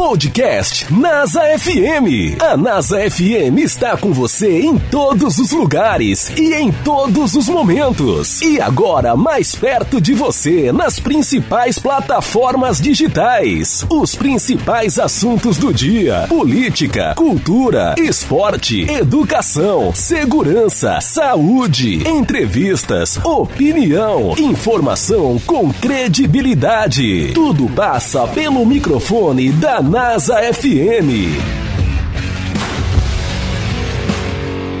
Podcast NASA FM. A NASA FM está com você em todos os lugares e em todos os momentos. E agora mais perto de você nas principais plataformas digitais. Os principais assuntos do dia: política, cultura, esporte, educação, segurança, saúde, entrevistas, opinião, informação com credibilidade. Tudo passa pelo microfone da NASA FM.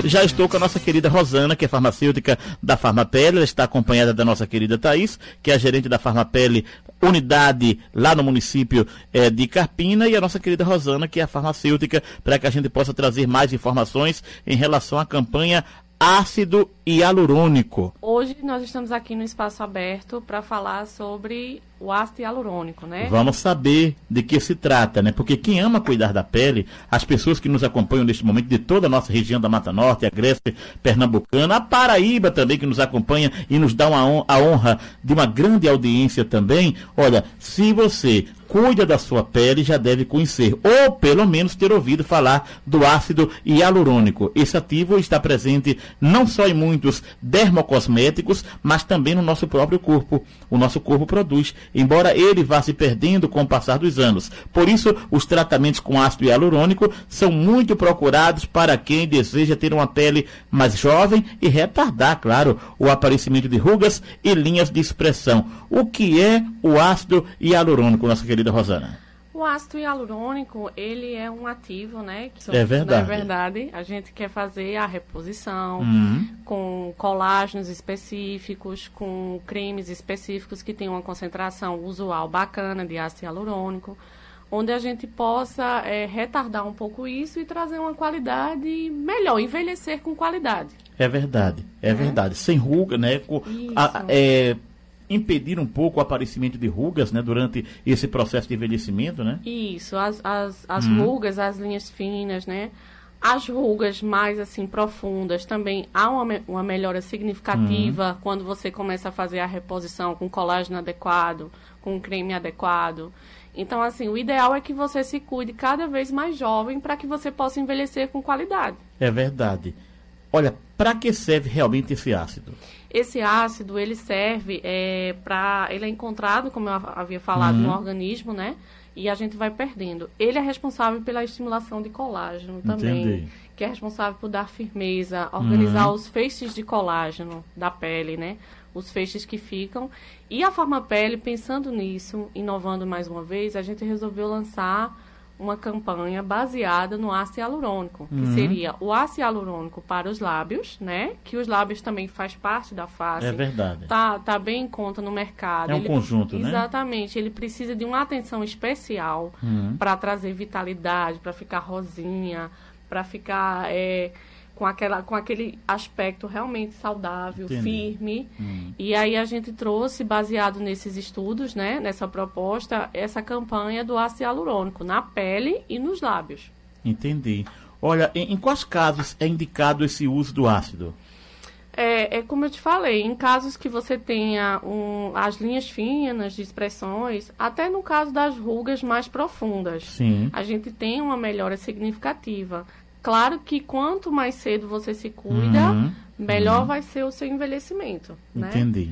Já estou com a nossa querida Rosana, que é farmacêutica da Farmapele. Ela está acompanhada da nossa querida Thaís, que é a gerente da Farmapele, unidade lá no município é, de Carpina. E a nossa querida Rosana, que é a farmacêutica, para que a gente possa trazer mais informações em relação à campanha ácido hialurônico. Hoje nós estamos aqui no espaço aberto para falar sobre o ácido hialurônico, né? Vamos saber de que se trata, né? Porque quem ama cuidar da pele, as pessoas que nos acompanham neste momento de toda a nossa região da Mata Norte, a Grécia Pernambucana, a Paraíba também que nos acompanha e nos dá uma, a honra de uma grande audiência também. Olha, se você cuida da sua pele já deve conhecer, ou pelo menos ter ouvido falar do ácido hialurônico. Esse ativo está presente não só em muitos dermocosméticos, mas também no nosso próprio corpo. O nosso corpo produz, embora ele vá se perdendo com o passar dos anos. Por isso, os tratamentos com ácido hialurônico são muito procurados para quem deseja ter uma pele mais jovem e retardar, claro, o aparecimento de rugas e linhas de expressão. O que é o ácido hialurônico, nossa querida querida Rosana? O ácido hialurônico, ele é um ativo, né? Que, é verdade. É verdade. A gente quer fazer a reposição uhum. com colágenos específicos, com cremes específicos que tem uma concentração usual bacana de ácido hialurônico, onde a gente possa é, retardar um pouco isso e trazer uma qualidade melhor, envelhecer com qualidade. É verdade, é, é. verdade. Sem ruga, né? A, é, impedir um pouco o aparecimento de rugas, né, durante esse processo de envelhecimento, né? Isso, as, as, as hum. rugas, as linhas finas, né? As rugas mais assim profundas também há uma, uma melhora significativa hum. quando você começa a fazer a reposição com colágeno adequado, com creme adequado. Então, assim, o ideal é que você se cuide cada vez mais jovem para que você possa envelhecer com qualidade. É verdade. Olha, para que serve realmente esse ácido? Esse ácido, ele serve é, para... Ele é encontrado, como eu havia falado, uhum. no organismo, né? E a gente vai perdendo. Ele é responsável pela estimulação de colágeno também. Entendi. Que é responsável por dar firmeza, organizar uhum. os feixes de colágeno da pele, né? Os feixes que ficam. E a Farmapele, pensando nisso, inovando mais uma vez, a gente resolveu lançar uma campanha baseada no ácido hialurônico, que uhum. seria o ácido hialurônico para os lábios, né? Que os lábios também faz parte da face. É verdade. Tá, tá bem em conta no mercado. É um ele, conjunto, exatamente, né? Exatamente. Ele precisa de uma atenção especial uhum. para trazer vitalidade, para ficar rosinha, para ficar é, com, aquela, com aquele aspecto realmente saudável, Entendi. firme. Hum. E aí a gente trouxe, baseado nesses estudos, né, nessa proposta, essa campanha do ácido hialurônico na pele e nos lábios. Entendi. Olha, em, em quais casos é indicado esse uso do ácido? É, é, como eu te falei, em casos que você tenha um, as linhas finas de expressões, até no caso das rugas mais profundas, Sim. a gente tem uma melhora significativa. Claro que quanto mais cedo você se cuida, uhum, melhor uhum. vai ser o seu envelhecimento. Né? Entendi.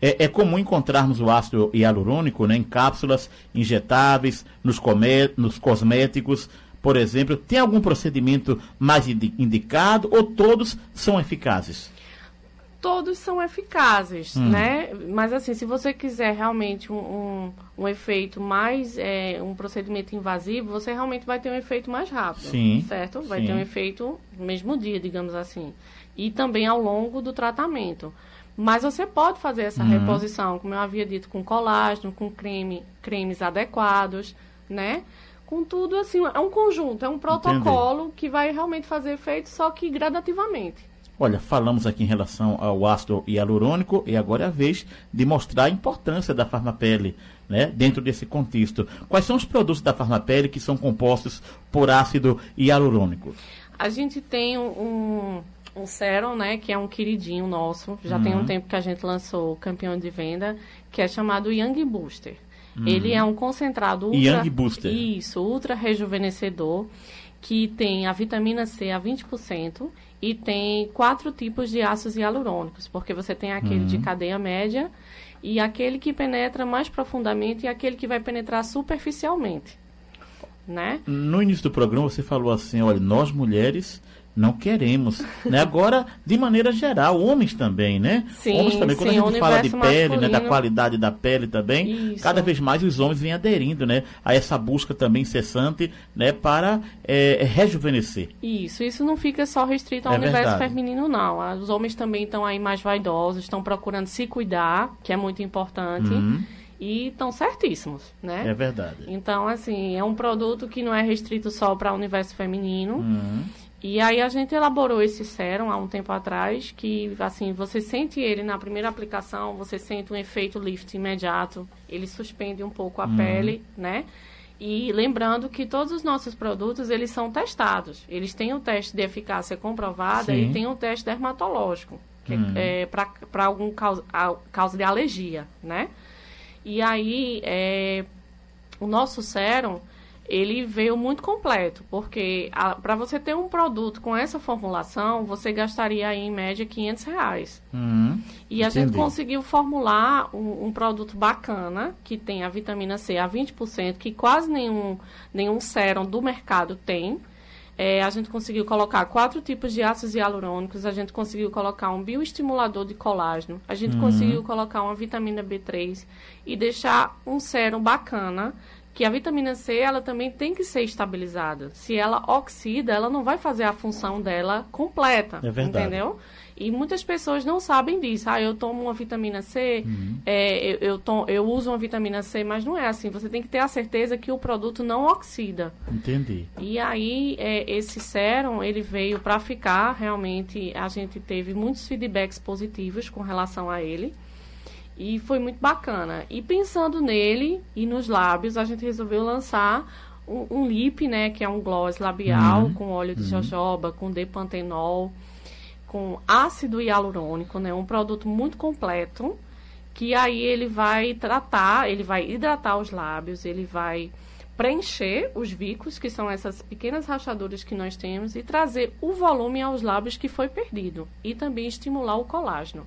É, é, comum encontrarmos o ácido hialurônico né, em cápsulas injetáveis, nos, come, nos cosméticos, por exemplo. Tem algum procedimento mais indicado ou todos são eficazes? Todos são eficazes, hum. né? Mas assim, se você quiser realmente um, um, um efeito mais, é, um procedimento invasivo, você realmente vai ter um efeito mais rápido, sim, certo? Vai sim. ter um efeito no mesmo dia, digamos assim. E também ao longo do tratamento. Mas você pode fazer essa uhum. reposição, como eu havia dito, com colágeno, com creme, cremes adequados, né? Com tudo assim, é um conjunto, é um protocolo Entendi. que vai realmente fazer efeito, só que gradativamente. Olha, falamos aqui em relação ao ácido hialurônico e agora é a vez de mostrar a importância da Farmapele né, dentro desse contexto. Quais são os produtos da Farmapele que são compostos por ácido hialurônico? A gente tem um, um sérum, né, que é um queridinho nosso. Já uhum. tem um tempo que a gente lançou campeão de venda, que é chamado Young Booster. Uhum. Ele é um concentrado ultra... Young Booster. Isso, ultra rejuvenescedor, que tem a vitamina C a 20% e tem quatro tipos de ácidos hialurônicos, porque você tem aquele uhum. de cadeia média e aquele que penetra mais profundamente e aquele que vai penetrar superficialmente. Né? No início do programa você falou assim, olha, nós mulheres não queremos. Né? Agora, de maneira geral, homens também, né? Sim, homens também. Quando sim, a gente fala de pele, né, da qualidade da pele também, Isso. cada vez mais os homens vêm aderindo, né? A essa busca também incessante, né? Para é, rejuvenescer. Isso, isso não fica só restrito ao É universo verdade. feminino, não. Ah, Os homens também estão aí mais vaidosos, estão procurando se cuidar, que é muito importante. Uhum. E estão certíssimos, né? É verdade. Então, assim, é um produto que não é restrito só para o universo feminino. Uhum. E aí a gente elaborou esse sérum há um tempo atrás, que assim, você sente ele na primeira aplicação, você sente um efeito lift imediato, ele suspende um pouco a Uhum. pele, né? E lembrando que todos os nossos produtos, eles são testados. Eles têm o teste de eficácia comprovada Sim. e tem o teste dermatológico, que Uhum. é para algum causa, a- causa de alergia, né? E aí, é, o nosso sérum, ele veio muito completo, porque para você ter um produto com essa formulação, você gastaria aí, em média 500 reais. Uhum. E a gente conseguiu formular um, um produto bacana, que tem a vitamina C a 20%, que quase nenhum, nenhum sérum do mercado tem. É, a gente conseguiu colocar quatro tipos de ácidos hialurônicos, a gente conseguiu colocar um bioestimulador de colágeno, a gente conseguiu colocar uma vitamina B3 e deixar um sérum bacana, que a vitamina C ela também tem que ser estabilizada. Se ela oxida, ela não vai fazer a função dela completa, É verdade. entendeu? E muitas pessoas não sabem disso. Ah, eu tomo uma vitamina C, é, eu, eu, eu uso uma vitamina C, mas não é assim. Você tem que ter a certeza que o produto não oxida. Entendi. E aí, é, esse sérum, ele veio para ficar. Realmente, a gente teve muitos feedbacks positivos com relação a ele. E foi muito bacana. E pensando nele e nos lábios, a gente resolveu lançar um, um lip, né? Que é um gloss labial Uhum. com óleo de jojoba, com depantenol, com ácido hialurônico, né? Um produto muito completo. Que aí ele vai tratar, ele vai hidratar os lábios, ele vai preencher os vicos, que são essas pequenas rachaduras que nós temos, e trazer o volume aos lábios que foi perdido. E também estimular o colágeno.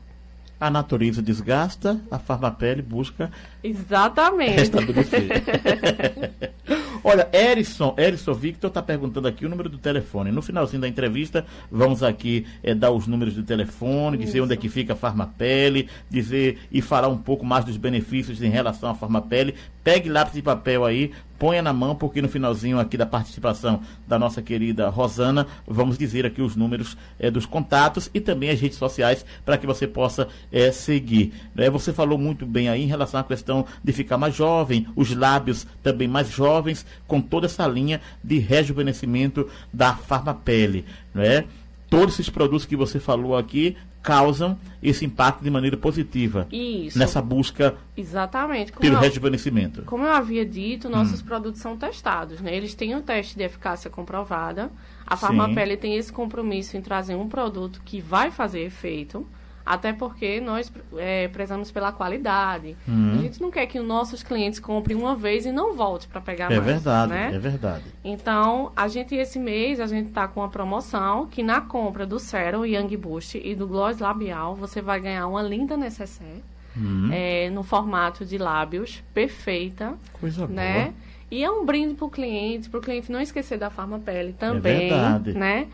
A natureza desgasta, a farmapele busca Exatamente. restabelecer. Olha, Erison, Erison Victor está perguntando aqui o número do telefone. No finalzinho da entrevista, vamos aqui eh, dar os números do telefone, dizer Isso. onde é que fica a Farmapele, dizer e falar um pouco mais dos benefícios em relação à Farmapele. Pegue lápis e papel aí, ponha na mão, porque no finalzinho aqui da participação da nossa querida Rosana, vamos dizer aqui os números eh, dos contatos e também as redes sociais para que você possa eh, seguir. né? Você falou muito bem aí em relação à questão de ficar mais jovem, os lábios também mais jovens, com toda essa linha de rejuvenescimento da Farmapele. Né? Todos esses produtos que você falou aqui causam esse impacto de maneira positiva Isso. nessa busca Exatamente. Como pelo eu, rejuvenescimento. como eu havia dito, Hum. nossos produtos são testados, né? Eles têm um teste de eficácia comprovada. A. Farmapele tem esse compromisso em trazer um produto que vai fazer efeito. Até porque nós é, prezamos pela qualidade. Hum. A gente não quer que os nossos clientes comprem uma vez e não volte para pegar É mais. verdade, né? é verdade. Então, a gente esse mês a gente tá com uma promoção que na compra do Serum Young Boost e do Gloss Labial, você vai ganhar uma linda necessaire Hum, é, no formato de lábios, perfeita, coisa né? boa. E é um brinde pro cliente, pro cliente não esquecer da Farmapele também, verdade. né?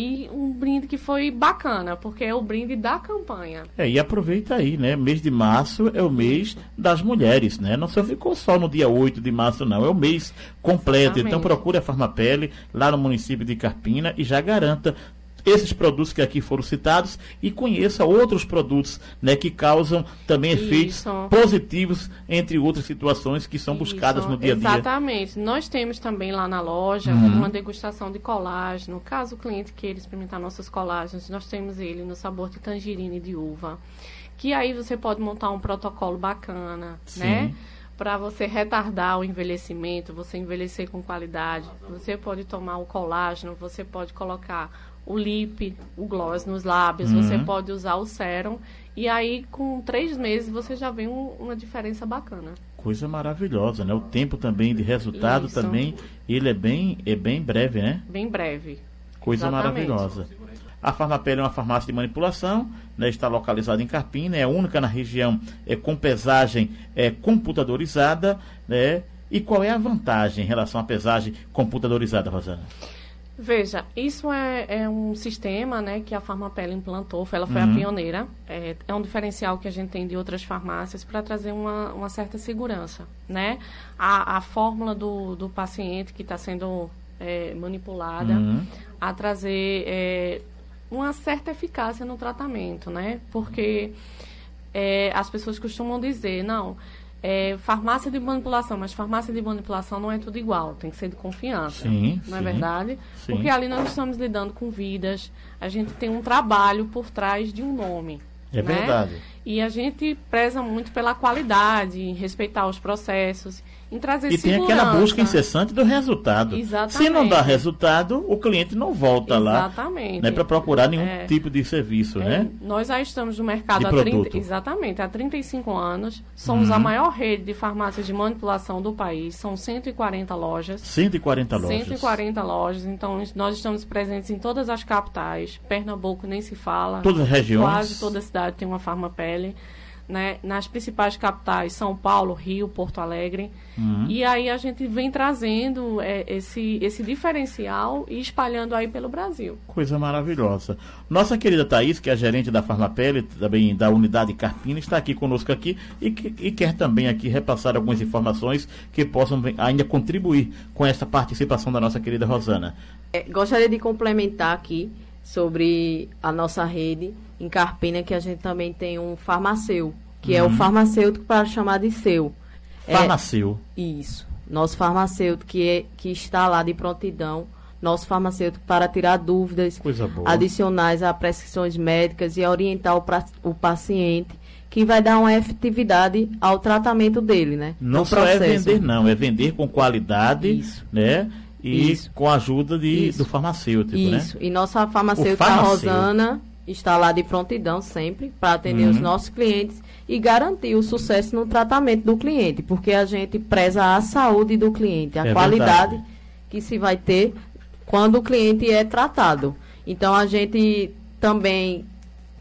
E um brinde que foi bacana, porque é o brinde da campanha. É, e aproveita aí, né? Mês de março é o mês das mulheres, né? Não só ficou só no dia 8 de março, não. É o mês completo. Exatamente. Então procure a Farmapele lá no município de Carpina e já garanta esses produtos que aqui foram citados e conheça outros produtos né, que causam também efeitos Isso. positivos, entre outras situações que são buscadas Isso, no dia a dia. Exatamente. Nós temos também lá na loja Uhum. uma degustação de colágeno. Caso o cliente queira experimentar nossos colágenos, nós temos ele no sabor de tangerina e de uva. Que aí você pode montar um protocolo bacana, Sim. né? Para você retardar o envelhecimento, você envelhecer com qualidade. Você pode tomar o colágeno, você pode colocar o lip, o gloss nos lábios, Uhum. você pode usar o sérum. E aí, com três meses, você já vê um- uma diferença bacana. Coisa maravilhosa, né? O tempo também de resultado Isso. também, ele é bem, é bem breve, né? Bem breve. Coisa Exatamente. maravilhosa. A Farmapel é uma farmácia de manipulação, né, está localizada em Carpina, é única na região é, com pesagem é, computadorizada. Né, e qual é a vantagem em relação à pesagem computadorizada, Rosana? Veja, isso é, é, um sistema né, que a Farmapel implantou, ela foi uhum. a pioneira. É, é, um diferencial que a gente tem de outras farmácias para trazer uma, uma, certa segurança. Né? A, a fórmula do, do paciente que está sendo é, manipulada uhum. a trazer é, uma certa eficácia no tratamento, né? Porque é, as pessoas costumam dizer, não, é, farmácia de manipulação, mas farmácia de manipulação não é tudo igual, tem que ser de confiança. Sim, não é sim, é verdade? Sim. Porque ali nós estamos lidando com vidas, a gente tem um trabalho por trás de um nome. É né? verdade. E a gente preza muito pela qualidade, em respeitar os processos em trazer e segurança. tem aquela busca incessante do resultado. Exatamente. Se não dá resultado, o cliente não volta exatamente. lá né, para procurar nenhum é. tipo de serviço, é. né? Nós já estamos no mercado há 30, exatamente, há 35 anos. Somos uhum. a maior rede de farmácias de manipulação do país. São 140 lojas. 140 lojas. 140 lojas. Então, nós estamos presentes em todas as capitais. Pernambuco nem se fala. Todas as regiões. Quase toda cidade tem uma né, nas principais capitais, São Paulo, Rio, Porto Alegre. Uhum. E aí a gente vem trazendo é, esse, esse diferencial e espalhando aí pelo Brasil. Coisa maravilhosa. Nossa querida Thaís, que é a gerente da Farmapele, também da unidade Carpina, está aqui conosco aqui e, que, e quer também aqui repassar algumas informações que possam ainda contribuir com essa participação da nossa querida Rosana. É, gostaria de complementar aqui sobre a nossa rede em Carpina, que a gente também tem um farmacêutico, que uhum. é o uhum. farmacêutico para chamar de seu. Farmacêutico. É, isso. Nosso farmacêutico que, é, que está lá de prontidão. Nosso farmacêutico para tirar dúvidas adicionais a prescrições médicas e orientar o, pra, o paciente que vai dar uma efetividade ao tratamento dele, né? Não só é vender, não, é vender com qualidade, Isso. né? E Isso. com a ajuda de, do farmacêutico, Isso. né? Isso. E nossa farmacêutica Rosana está lá de prontidão sempre para atender uhum. os nossos clientes e garantir o sucesso no tratamento do cliente, porque a gente preza a saúde do cliente, a é qualidade verdade. que se vai ter quando o cliente é tratado. Então a gente também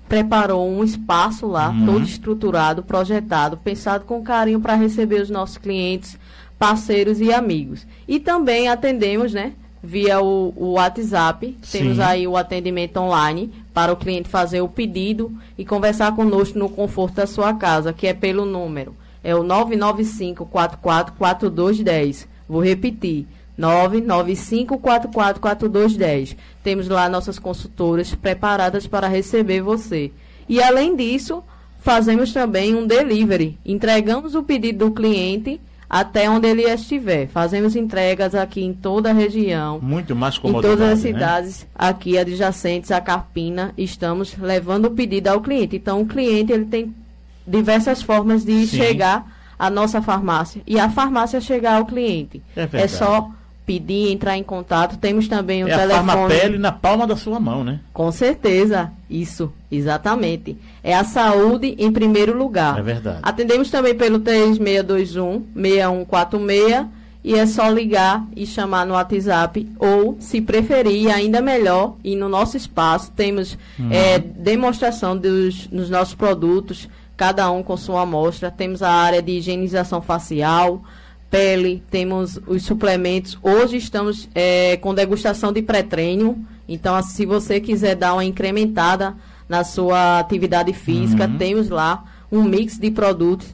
preparou um espaço lá, uhum. todo estruturado, projetado, pensado com carinho para receber os nossos clientes, parceiros e amigos. E também atendemos, né? via o, o WhatsApp. Sim. Temos aí o atendimento online para o cliente fazer o pedido e conversar conosco no conforto da sua casa, que é pelo número. É o 995-444210. Vou repetir. 995-444210. Temos lá nossas consultoras preparadas para receber você. E além disso, fazemos também um delivery. Entregamos o pedido do cliente até onde ele estiver. Fazemos entregas aqui em toda a região. Muito mais Em todas as né? cidades né? aqui adjacentes à Carpina, estamos levando o pedido ao cliente. Então, o cliente ele tem diversas formas de Sim. chegar à nossa farmácia e a farmácia chegar ao cliente. É, é só pedir, entrar em contato. Temos também o é telefone. A pele na palma da sua mão, né? Com certeza, isso, exatamente. É a saúde em primeiro lugar. É verdade. Atendemos também pelo 3621 6146 e é só ligar e chamar no WhatsApp ou, se preferir, ainda melhor, e no nosso espaço temos uhum. é, demonstração dos nos nossos produtos, cada um com sua amostra. Temos a área de higienização facial, pele, temos os suplementos. Hoje estamos é, com degustação de pré-treino. Então, se você quiser dar uma incrementada na sua atividade física, uhum. temos lá um mix de produtos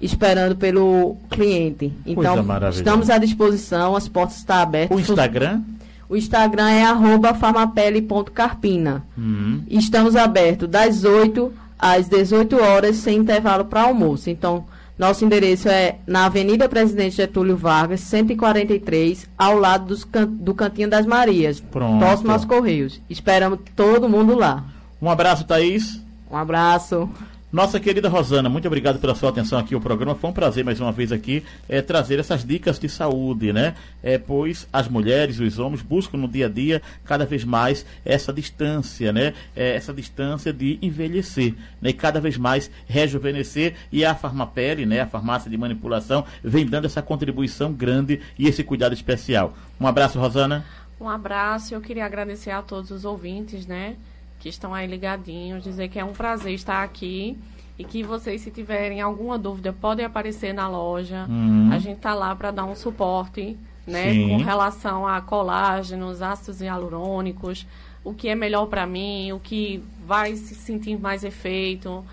esperando pelo cliente. Então, estamos à disposição, as portas estão abertas. O Instagram? O Instagram é arroba farmapele.carpina. Uhum. Estamos abertos das 8 às 18 horas, sem intervalo para almoço. Então, nosso endereço é na Avenida Presidente Getúlio Vargas, 143, ao lado dos can do Cantinho das Marias, Pronto. próximo aos Correios. Esperamos todo mundo lá. Um abraço, Thaís. Um abraço. Nossa querida Rosana, muito obrigado pela sua atenção aqui ao programa. Foi um prazer mais uma vez aqui é, trazer essas dicas de saúde, né? É, pois as mulheres, os homens buscam no dia a dia cada vez mais essa distância, né? É, essa distância de envelhecer, né? E cada vez mais rejuvenescer e a Farmapele, né? A farmácia de manipulação vem dando essa contribuição grande e esse cuidado especial. Um abraço, Rosana. Um abraço. Eu queria agradecer a todos os ouvintes, né? Que estão aí ligadinhos, dizer que é um prazer estar aqui e que vocês, se tiverem alguma dúvida, podem aparecer na loja. Uhum. A gente está lá para dar um suporte, né, Sim. com relação a colágenos, ácidos hialurônicos, o que é melhor para mim, o que vai se sentir mais efeito.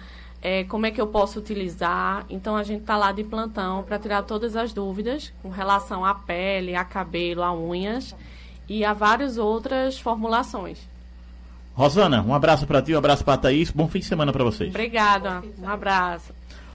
É, como é que eu posso utilizar. Então a gente está lá de plantão para tirar todas as dúvidas com relação à pele, a cabelo, a unhas e a várias outras formulações. Rosana, um abraço para ti, um abraço para Thaís. Bom fim de semana para vocês. Obrigada. Um abraço.